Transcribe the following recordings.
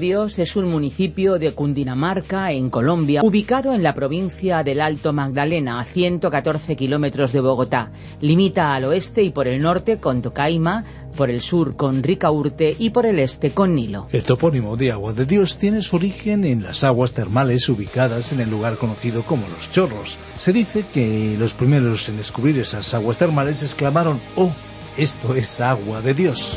Dios es un municipio de Cundinamarca, en Colombia, ubicado en la provincia del Alto Magdalena, a 114 kilómetros de Bogotá. Limita al oeste y por el norte con Tocaima, por el sur con Ricaurte y por el este con Nilo. El topónimo de Agua de Dios tiene su origen en las aguas termales ubicadas en el lugar conocido como Los Chorros. Se dice que los primeros en descubrir esas aguas termales exclamaron, ¡Oh, esto es agua de Dios!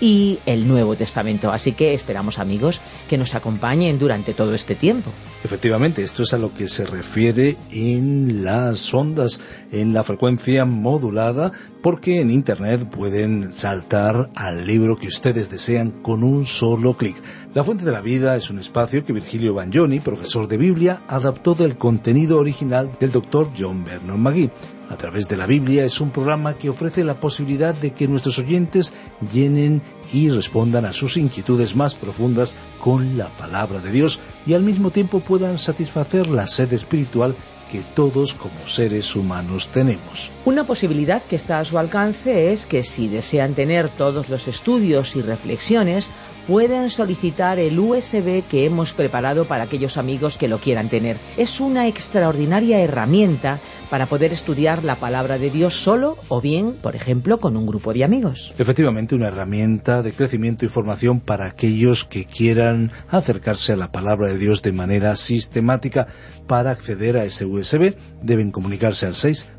y el Nuevo Testamento. Así que esperamos amigos que nos acompañen durante todo este tiempo. Efectivamente, esto es a lo que se refiere en las ondas, en la frecuencia modulada, porque en Internet pueden saltar al libro que ustedes desean con un solo clic. La Fuente de la Vida es un espacio que Virgilio Bagnoni, profesor de Biblia, adaptó del contenido original del doctor John Vernon McGee a través de la Biblia es un programa que ofrece la posibilidad de que nuestros oyentes llenen y respondan a sus inquietudes más profundas con la palabra de Dios y al mismo tiempo puedan satisfacer la sed espiritual que todos como seres humanos tenemos. Una posibilidad que está a su alcance es que si desean tener todos los estudios y reflexiones, pueden solicitar el USB que hemos preparado para aquellos amigos que lo quieran tener. Es una extraordinaria herramienta para poder estudiar la palabra de Dios solo o bien, por ejemplo, con un grupo de amigos. Efectivamente, una herramienta de crecimiento y formación para aquellos que quieran acercarse a la palabra de Dios de manera sistemática. Para acceder a ese USB deben comunicarse al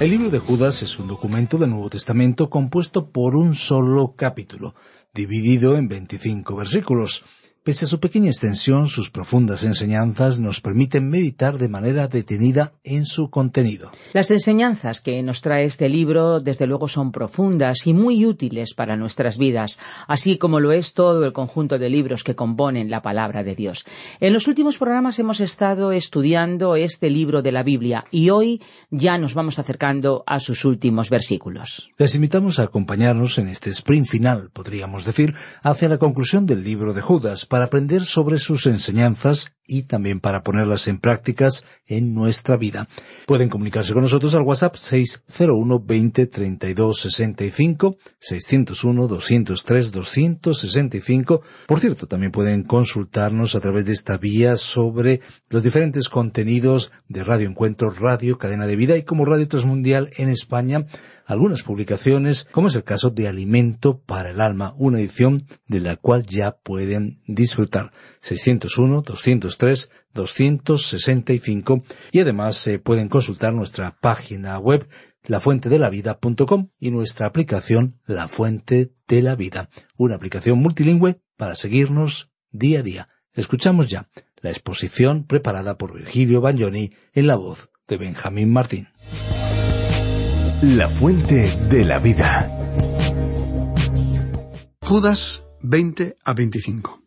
El libro de Judas es un documento del Nuevo Testamento compuesto por un solo capítulo, dividido en 25 versículos. Pese a su pequeña extensión, sus profundas enseñanzas nos permiten meditar de manera detenida en su contenido. Las enseñanzas que nos trae este libro, desde luego, son profundas y muy útiles para nuestras vidas, así como lo es todo el conjunto de libros que componen la palabra de Dios. En los últimos programas hemos estado estudiando este libro de la Biblia y hoy ya nos vamos acercando a sus últimos versículos. Les invitamos a acompañarnos en este sprint final, podríamos decir, hacia la conclusión del libro de Judas para aprender sobre sus enseñanzas y también para ponerlas en prácticas en nuestra vida. Pueden comunicarse con nosotros al WhatsApp 601 20 32 65 601 203 265. Por cierto, también pueden consultarnos a través de esta vía sobre los diferentes contenidos de Radio Encuentro, Radio Cadena de Vida y como Radio Transmundial en España algunas publicaciones, como es el caso de Alimento para el Alma, una edición de la cual ya pueden disfrutar. 601 203 265 y además se eh, pueden consultar nuestra página web lafuentedelavida.com y nuestra aplicación La Fuente de la Vida, una aplicación multilingüe para seguirnos día a día. Escuchamos ya la exposición preparada por Virgilio Bagnoni en la voz de Benjamín Martín. La Fuente de la Vida. Judas 20 a 25.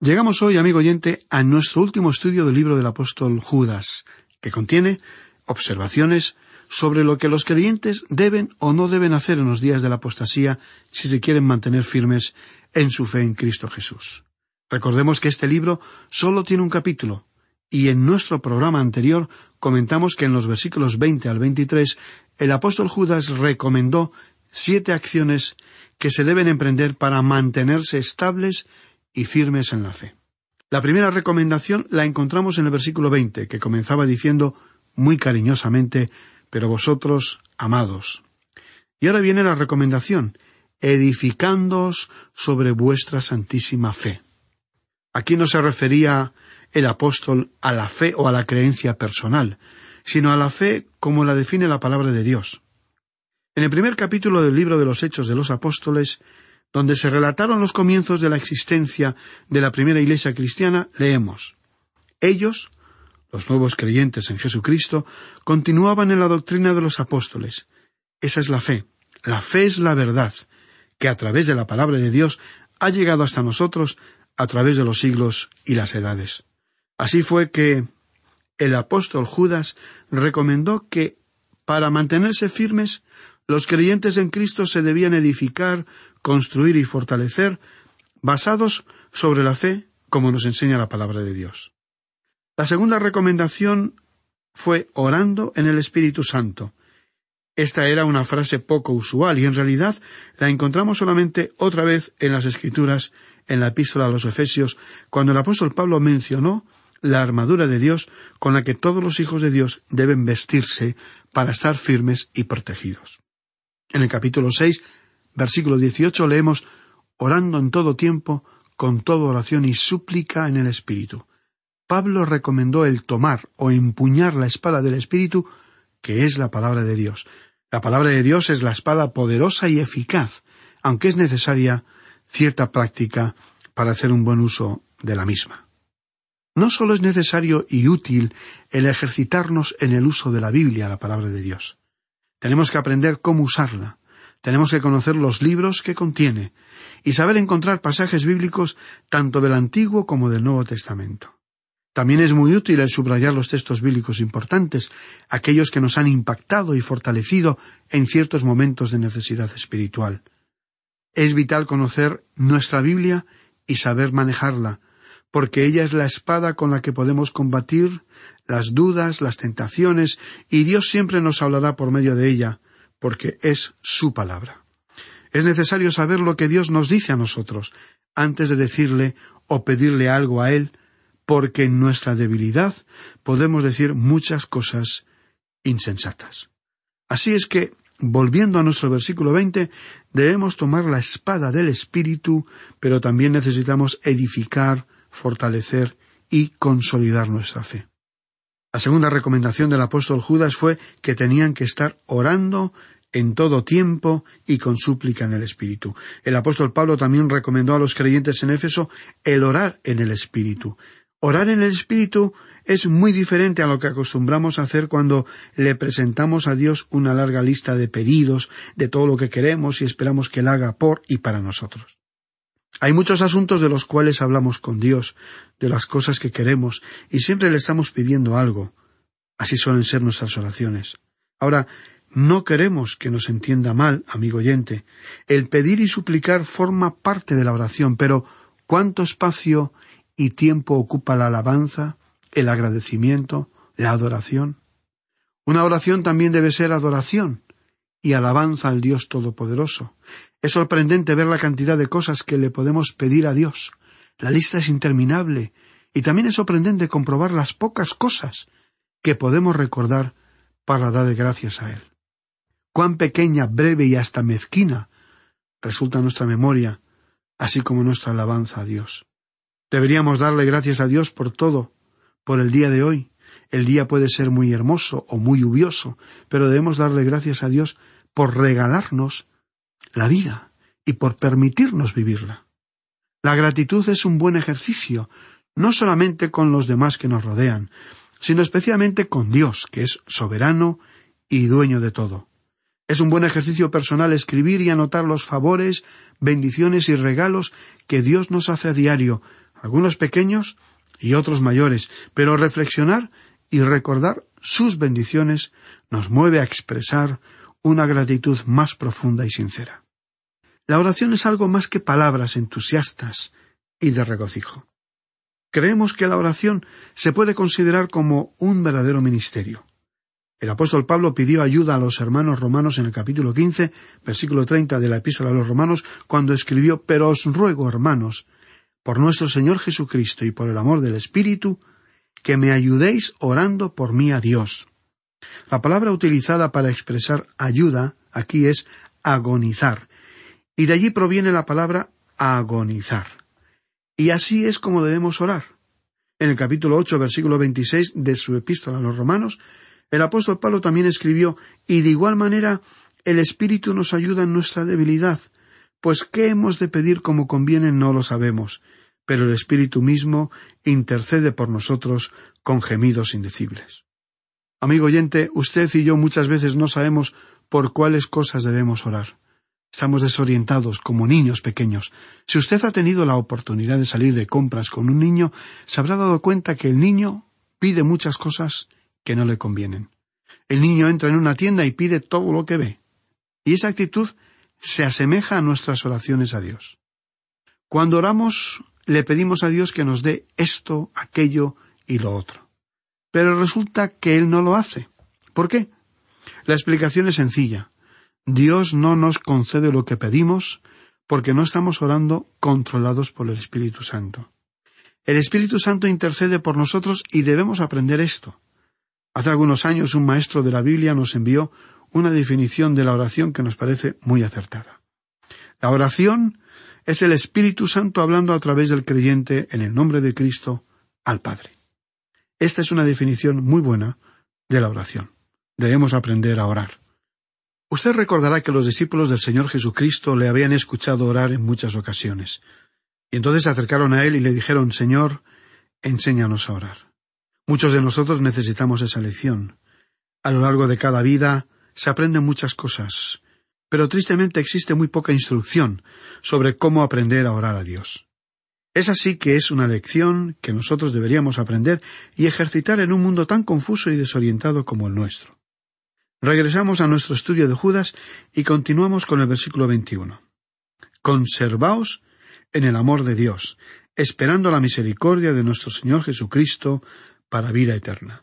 Llegamos hoy, amigo oyente, a nuestro último estudio del libro del apóstol Judas, que contiene observaciones sobre lo que los creyentes deben o no deben hacer en los días de la apostasía si se quieren mantener firmes en su fe en Cristo Jesús. Recordemos que este libro solo tiene un capítulo, y en nuestro programa anterior comentamos que en los versículos 20 al 23 el apóstol Judas recomendó siete acciones que se deben emprender para mantenerse estables y firmes en la fe. La primera recomendación la encontramos en el versículo veinte, que comenzaba diciendo muy cariñosamente Pero vosotros, amados. Y ahora viene la recomendación edificándoos sobre vuestra santísima fe. Aquí no se refería el apóstol a la fe o a la creencia personal, sino a la fe como la define la palabra de Dios. En el primer capítulo del libro de los Hechos de los Apóstoles donde se relataron los comienzos de la existencia de la primera iglesia cristiana, leemos Ellos, los nuevos creyentes en Jesucristo, continuaban en la doctrina de los apóstoles. Esa es la fe. La fe es la verdad, que a través de la palabra de Dios ha llegado hasta nosotros a través de los siglos y las edades. Así fue que el apóstol Judas recomendó que, para mantenerse firmes, los creyentes en Cristo se debían edificar construir y fortalecer basados sobre la fe, como nos enseña la palabra de Dios. La segunda recomendación fue orando en el Espíritu Santo. Esta era una frase poco usual y en realidad la encontramos solamente otra vez en las Escrituras, en la epístola a los Efesios, cuando el apóstol Pablo mencionó la armadura de Dios con la que todos los hijos de Dios deben vestirse para estar firmes y protegidos. En el capítulo seis, versículo dieciocho leemos orando en todo tiempo, con toda oración y súplica en el Espíritu. Pablo recomendó el tomar o empuñar la espada del Espíritu, que es la palabra de Dios. La palabra de Dios es la espada poderosa y eficaz, aunque es necesaria cierta práctica para hacer un buen uso de la misma. No solo es necesario y útil el ejercitarnos en el uso de la Biblia, la palabra de Dios. Tenemos que aprender cómo usarla. Tenemos que conocer los libros que contiene y saber encontrar pasajes bíblicos tanto del Antiguo como del Nuevo Testamento. También es muy útil el subrayar los textos bíblicos importantes, aquellos que nos han impactado y fortalecido en ciertos momentos de necesidad espiritual. Es vital conocer nuestra Biblia y saber manejarla, porque ella es la espada con la que podemos combatir las dudas, las tentaciones, y Dios siempre nos hablará por medio de ella, porque es su palabra. Es necesario saber lo que Dios nos dice a nosotros, antes de decirle o pedirle algo a Él, porque en nuestra debilidad podemos decir muchas cosas insensatas. Así es que, volviendo a nuestro versículo veinte, debemos tomar la espada del Espíritu, pero también necesitamos edificar, fortalecer y consolidar nuestra fe. La segunda recomendación del apóstol Judas fue que tenían que estar orando en todo tiempo y con súplica en el Espíritu. El apóstol Pablo también recomendó a los creyentes en Éfeso el orar en el Espíritu. Orar en el Espíritu es muy diferente a lo que acostumbramos a hacer cuando le presentamos a Dios una larga lista de pedidos, de todo lo que queremos y esperamos que Él haga por y para nosotros. Hay muchos asuntos de los cuales hablamos con Dios, de las cosas que queremos, y siempre le estamos pidiendo algo. Así suelen ser nuestras oraciones. Ahora, no queremos que nos entienda mal, amigo oyente. El pedir y suplicar forma parte de la oración, pero ¿cuánto espacio y tiempo ocupa la alabanza, el agradecimiento, la adoración. Una oración también debe ser adoración y alabanza al Dios Todopoderoso. Es sorprendente ver la cantidad de cosas que le podemos pedir a Dios. La lista es interminable y también es sorprendente comprobar las pocas cosas que podemos recordar para dar gracias a Él. Cuán pequeña, breve y hasta mezquina resulta nuestra memoria, así como nuestra alabanza a Dios. Deberíamos darle gracias a Dios por todo, por el día de hoy. El día puede ser muy hermoso o muy lluvioso, pero debemos darle gracias a Dios por regalarnos la vida y por permitirnos vivirla. La gratitud es un buen ejercicio, no solamente con los demás que nos rodean, sino especialmente con Dios, que es soberano y dueño de todo. Es un buen ejercicio personal escribir y anotar los favores, bendiciones y regalos que Dios nos hace a diario, algunos pequeños y otros mayores, pero reflexionar y recordar sus bendiciones nos mueve a expresar una gratitud más profunda y sincera. La oración es algo más que palabras entusiastas y de regocijo. Creemos que la oración se puede considerar como un verdadero ministerio. El apóstol Pablo pidió ayuda a los hermanos romanos en el capítulo quince, versículo treinta de la epístola a los romanos, cuando escribió Pero os ruego, hermanos, por nuestro Señor Jesucristo y por el amor del Espíritu, que me ayudéis orando por mí a Dios. La palabra utilizada para expresar ayuda aquí es agonizar, y de allí proviene la palabra agonizar. Y así es como debemos orar. En el capítulo ocho, versículo veintiséis de su epístola a los romanos, el apóstol Pablo también escribió y de igual manera el Espíritu nos ayuda en nuestra debilidad, pues qué hemos de pedir como conviene no lo sabemos, pero el Espíritu mismo intercede por nosotros con gemidos indecibles. Amigo oyente, usted y yo muchas veces no sabemos por cuáles cosas debemos orar. Estamos desorientados como niños pequeños. Si usted ha tenido la oportunidad de salir de compras con un niño, se habrá dado cuenta que el niño pide muchas cosas que no le convienen. El niño entra en una tienda y pide todo lo que ve. Y esa actitud se asemeja a nuestras oraciones a Dios. Cuando oramos le pedimos a Dios que nos dé esto, aquello y lo otro. Pero resulta que Él no lo hace. ¿Por qué? La explicación es sencilla. Dios no nos concede lo que pedimos porque no estamos orando controlados por el Espíritu Santo. El Espíritu Santo intercede por nosotros y debemos aprender esto. Hace algunos años un maestro de la Biblia nos envió una definición de la oración que nos parece muy acertada. La oración es el Espíritu Santo hablando a través del creyente en el nombre de Cristo al Padre. Esta es una definición muy buena de la oración. Debemos aprender a orar. Usted recordará que los discípulos del Señor Jesucristo le habían escuchado orar en muchas ocasiones. Y entonces se acercaron a él y le dijeron Señor, enséñanos a orar. Muchos de nosotros necesitamos esa lección. A lo largo de cada vida se aprenden muchas cosas, pero tristemente existe muy poca instrucción sobre cómo aprender a orar a Dios. Es así que es una lección que nosotros deberíamos aprender y ejercitar en un mundo tan confuso y desorientado como el nuestro. Regresamos a nuestro estudio de Judas y continuamos con el versículo 21. Conservaos en el amor de Dios, esperando la misericordia de nuestro Señor Jesucristo para vida eterna.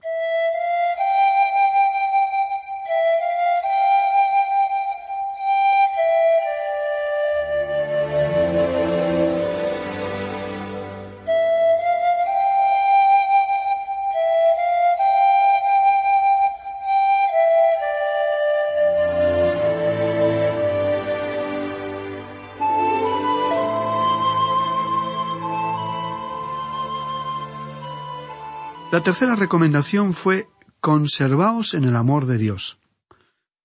Tercera recomendación fue conservaos en el amor de Dios.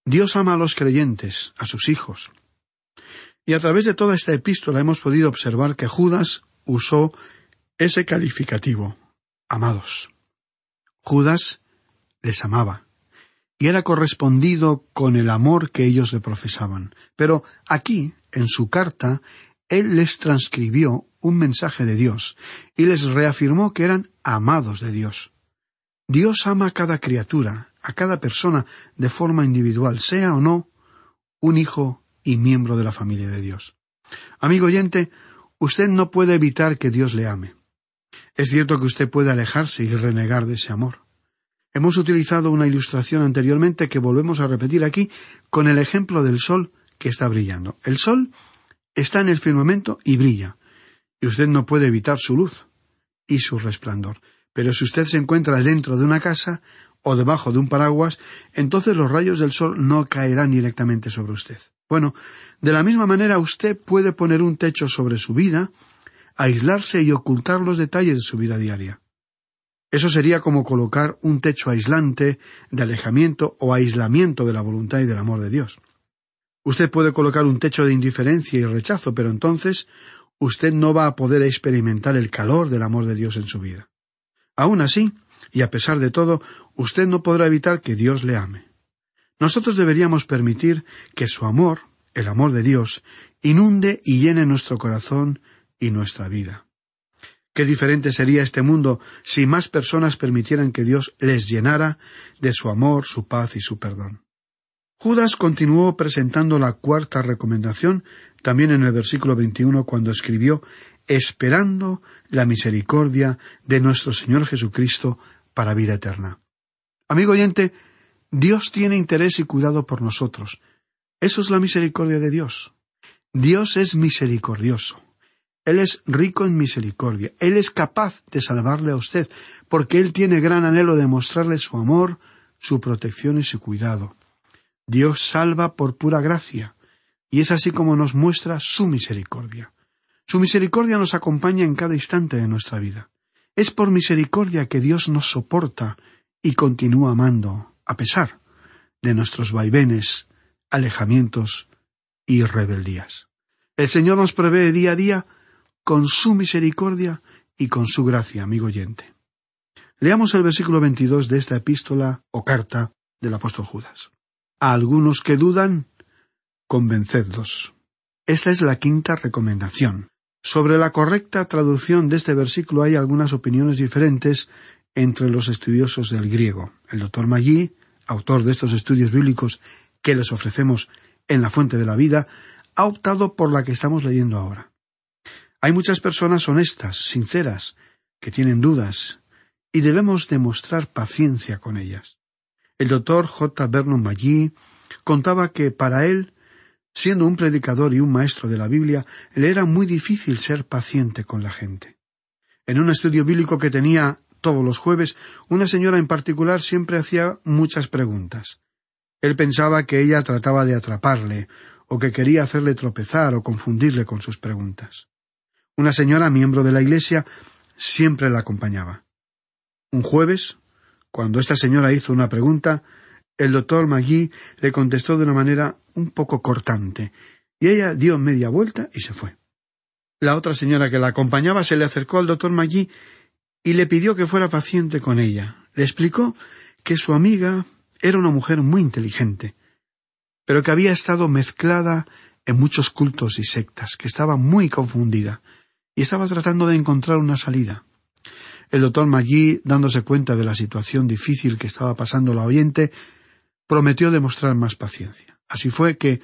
Dios ama a los creyentes, a sus hijos. Y a través de toda esta epístola hemos podido observar que Judas usó ese calificativo, amados. Judas les amaba, y era correspondido con el amor que ellos le profesaban. Pero aquí, en su carta, él les transcribió un mensaje de Dios y les reafirmó que eran amados de Dios. Dios ama a cada criatura, a cada persona de forma individual, sea o no un hijo y miembro de la familia de Dios. Amigo oyente, usted no puede evitar que Dios le ame. Es cierto que usted puede alejarse y renegar de ese amor. Hemos utilizado una ilustración anteriormente que volvemos a repetir aquí con el ejemplo del sol que está brillando. El sol está en el firmamento y brilla, y usted no puede evitar su luz y su resplandor. Pero si usted se encuentra dentro de una casa o debajo de un paraguas, entonces los rayos del sol no caerán directamente sobre usted. Bueno, de la misma manera usted puede poner un techo sobre su vida, aislarse y ocultar los detalles de su vida diaria. Eso sería como colocar un techo aislante de alejamiento o aislamiento de la voluntad y del amor de Dios. Usted puede colocar un techo de indiferencia y rechazo, pero entonces usted no va a poder experimentar el calor del amor de Dios en su vida. Aún así, y a pesar de todo, usted no podrá evitar que Dios le ame. Nosotros deberíamos permitir que su amor, el amor de Dios, inunde y llene nuestro corazón y nuestra vida. Qué diferente sería este mundo si más personas permitieran que Dios les llenara de su amor, su paz y su perdón. Judas continuó presentando la cuarta recomendación también en el versículo 21 cuando escribió esperando la misericordia de nuestro Señor Jesucristo para vida eterna. Amigo oyente, Dios tiene interés y cuidado por nosotros. Eso es la misericordia de Dios. Dios es misericordioso. Él es rico en misericordia. Él es capaz de salvarle a usted, porque Él tiene gran anhelo de mostrarle su amor, su protección y su cuidado. Dios salva por pura gracia, y es así como nos muestra su misericordia. Su misericordia nos acompaña en cada instante de nuestra vida. Es por misericordia que Dios nos soporta y continúa amando, a pesar de nuestros vaivenes, alejamientos y rebeldías. El Señor nos prevé día a día con su misericordia y con su gracia, amigo oyente. Leamos el versículo 22 de esta epístola o carta del apóstol Judas. A algunos que dudan, convencedlos. Esta es la quinta recomendación. Sobre la correcta traducción de este versículo hay algunas opiniones diferentes entre los estudiosos del griego. El doctor Maggi, autor de estos estudios bíblicos que les ofrecemos en la fuente de la vida, ha optado por la que estamos leyendo ahora. Hay muchas personas honestas, sinceras, que tienen dudas, y debemos demostrar paciencia con ellas. El doctor J. Vernon Magee contaba que para él, siendo un predicador y un maestro de la Biblia, le era muy difícil ser paciente con la gente. En un estudio bíblico que tenía todos los jueves, una señora en particular siempre hacía muchas preguntas. Él pensaba que ella trataba de atraparle, o que quería hacerle tropezar o confundirle con sus preguntas. Una señora miembro de la Iglesia siempre la acompañaba. Un jueves, cuando esta señora hizo una pregunta, el doctor Magui le contestó de una manera un poco cortante, y ella dio media vuelta y se fue. La otra señora que la acompañaba se le acercó al doctor Magui y le pidió que fuera paciente con ella. Le explicó que su amiga era una mujer muy inteligente, pero que había estado mezclada en muchos cultos y sectas, que estaba muy confundida, y estaba tratando de encontrar una salida. El doctor Magui, dándose cuenta de la situación difícil que estaba pasando la oyente, prometió demostrar más paciencia. Así fue que,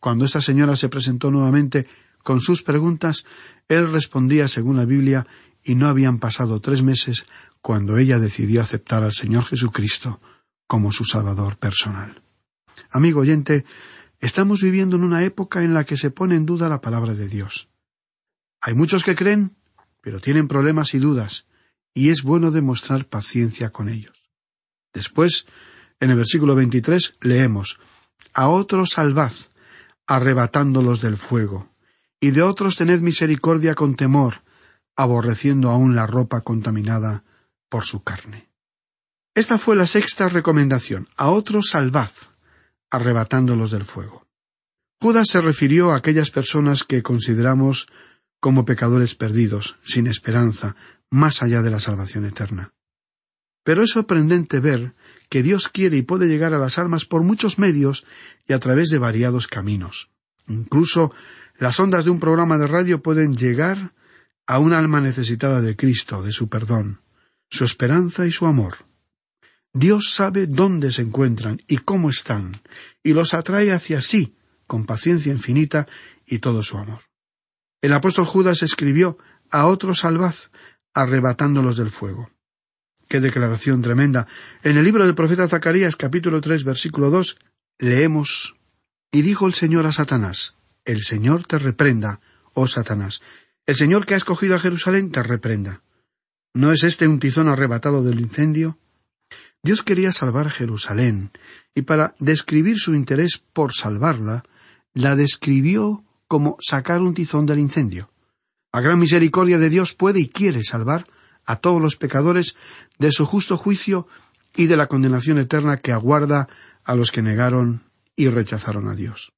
cuando esta señora se presentó nuevamente con sus preguntas, él respondía según la Biblia y no habían pasado tres meses cuando ella decidió aceptar al Señor Jesucristo como su Salvador personal. Amigo oyente, estamos viviendo en una época en la que se pone en duda la palabra de Dios. Hay muchos que creen, pero tienen problemas y dudas, y es bueno demostrar paciencia con ellos. Después, en el versículo 23, leemos A otros salvad, arrebatándolos del fuego, y de otros tened misericordia con temor, aborreciendo aún la ropa contaminada por su carne. Esta fue la sexta recomendación. A otros salvad, arrebatándolos del fuego. Judas se refirió a aquellas personas que consideramos como pecadores perdidos, sin esperanza, más allá de la salvación eterna. Pero es sorprendente ver que Dios quiere y puede llegar a las almas por muchos medios y a través de variados caminos. Incluso las ondas de un programa de radio pueden llegar a un alma necesitada de Cristo, de su perdón, su esperanza y su amor. Dios sabe dónde se encuentran y cómo están, y los atrae hacia sí, con paciencia infinita y todo su amor. El apóstol Judas escribió a otros salvad, arrebatándolos del fuego. Qué declaración tremenda. En el libro del profeta Zacarías capítulo tres versículo dos leemos Y dijo el Señor a Satanás El Señor te reprenda, oh Satanás, el Señor que ha escogido a Jerusalén te reprenda. ¿No es este un tizón arrebatado del incendio? Dios quería salvar Jerusalén, y para describir su interés por salvarla, la describió como sacar un tizón del incendio. La gran misericordia de Dios puede y quiere salvar a todos los pecadores de su justo juicio y de la condenación eterna que aguarda a los que negaron y rechazaron a Dios.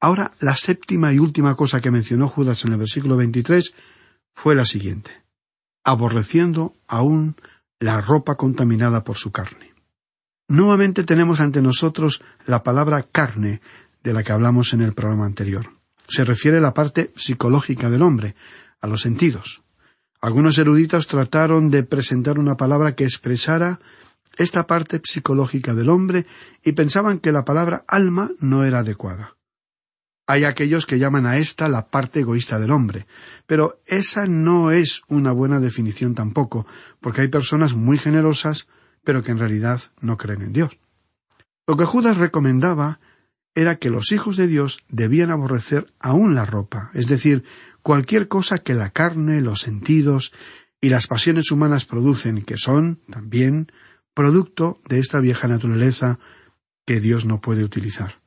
Ahora, la séptima y última cosa que mencionó Judas en el versículo 23 fue la siguiente, aborreciendo aún la ropa contaminada por su carne. Nuevamente tenemos ante nosotros la palabra carne de la que hablamos en el programa anterior. Se refiere a la parte psicológica del hombre, a los sentidos. Algunos eruditos trataron de presentar una palabra que expresara esta parte psicológica del hombre y pensaban que la palabra alma no era adecuada. Hay aquellos que llaman a esta la parte egoísta del hombre, pero esa no es una buena definición tampoco, porque hay personas muy generosas, pero que en realidad no creen en Dios. Lo que Judas recomendaba era que los hijos de Dios debían aborrecer aún la ropa, es decir, cualquier cosa que la carne, los sentidos y las pasiones humanas producen, que son, también, producto de esta vieja naturaleza que Dios no puede utilizar.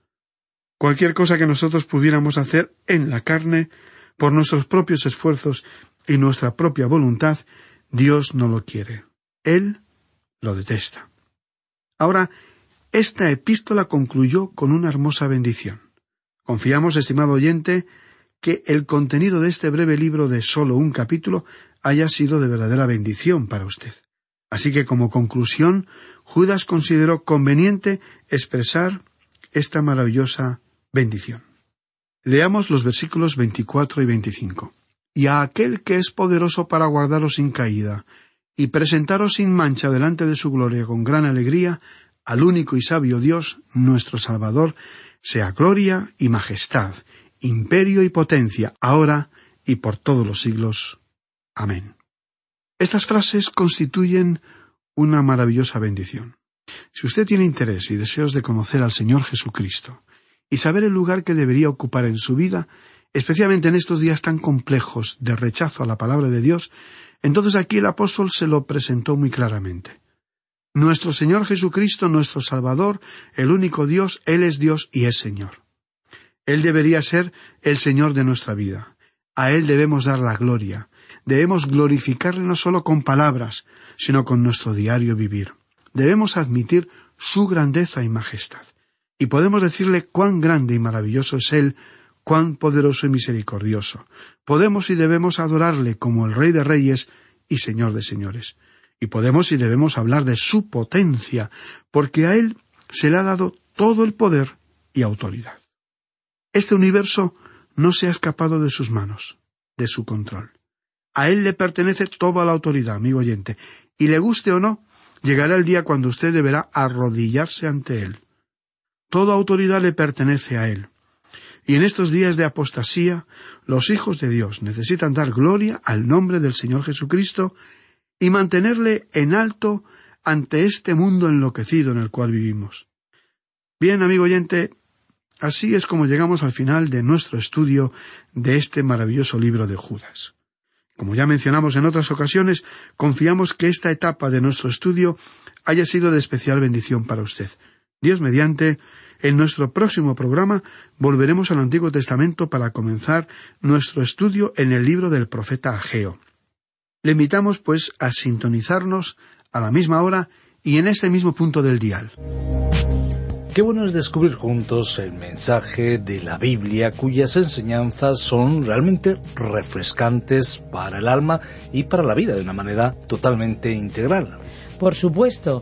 Cualquier cosa que nosotros pudiéramos hacer en la carne, por nuestros propios esfuerzos y nuestra propia voluntad, Dios no lo quiere. Él lo detesta. Ahora, esta epístola concluyó con una hermosa bendición. Confiamos, estimado oyente, que el contenido de este breve libro de solo un capítulo haya sido de verdadera bendición para usted. Así que como conclusión, Judas consideró conveniente expresar esta maravillosa bendición. Leamos los versículos 24 y 25. Y a aquel que es poderoso para guardaros sin caída, y presentaros sin mancha delante de su gloria con gran alegría, al único y sabio Dios, nuestro Salvador, sea gloria y majestad, imperio y potencia, ahora y por todos los siglos. Amén. Estas frases constituyen una maravillosa bendición. Si usted tiene interés y deseos de conocer al Señor Jesucristo y saber el lugar que debería ocupar en su vida, especialmente en estos días tan complejos de rechazo a la palabra de Dios, entonces aquí el apóstol se lo presentó muy claramente. Nuestro Señor Jesucristo, nuestro Salvador, el único Dios, Él es Dios y es Señor. Él debería ser el Señor de nuestra vida. A Él debemos dar la gloria. Debemos glorificarle no solo con palabras, sino con nuestro diario vivir. Debemos admitir su grandeza y majestad. Y podemos decirle cuán grande y maravilloso es Él, cuán poderoso y misericordioso. Podemos y debemos adorarle como el Rey de Reyes y Señor de Señores. Y podemos y debemos hablar de su potencia, porque a Él se le ha dado todo el poder y autoridad. Este universo no se ha escapado de sus manos, de su control. A Él le pertenece toda la autoridad, amigo oyente, y le guste o no, llegará el día cuando usted deberá arrodillarse ante Él. Toda autoridad le pertenece a Él. Y en estos días de apostasía, los hijos de Dios necesitan dar gloria al nombre del Señor Jesucristo y mantenerle en alto ante este mundo enloquecido en el cual vivimos. Bien, amigo oyente, así es como llegamos al final de nuestro estudio de este maravilloso libro de Judas. Como ya mencionamos en otras ocasiones, confiamos que esta etapa de nuestro estudio haya sido de especial bendición para usted. Dios mediante, en nuestro próximo programa volveremos al Antiguo Testamento para comenzar nuestro estudio en el libro del profeta Ageo. Le invitamos, pues, a sintonizarnos a la misma hora y en este mismo punto del dial. Qué bueno es descubrir juntos el mensaje de la Biblia cuyas enseñanzas son realmente refrescantes para el alma y para la vida de una manera totalmente integral. Por supuesto.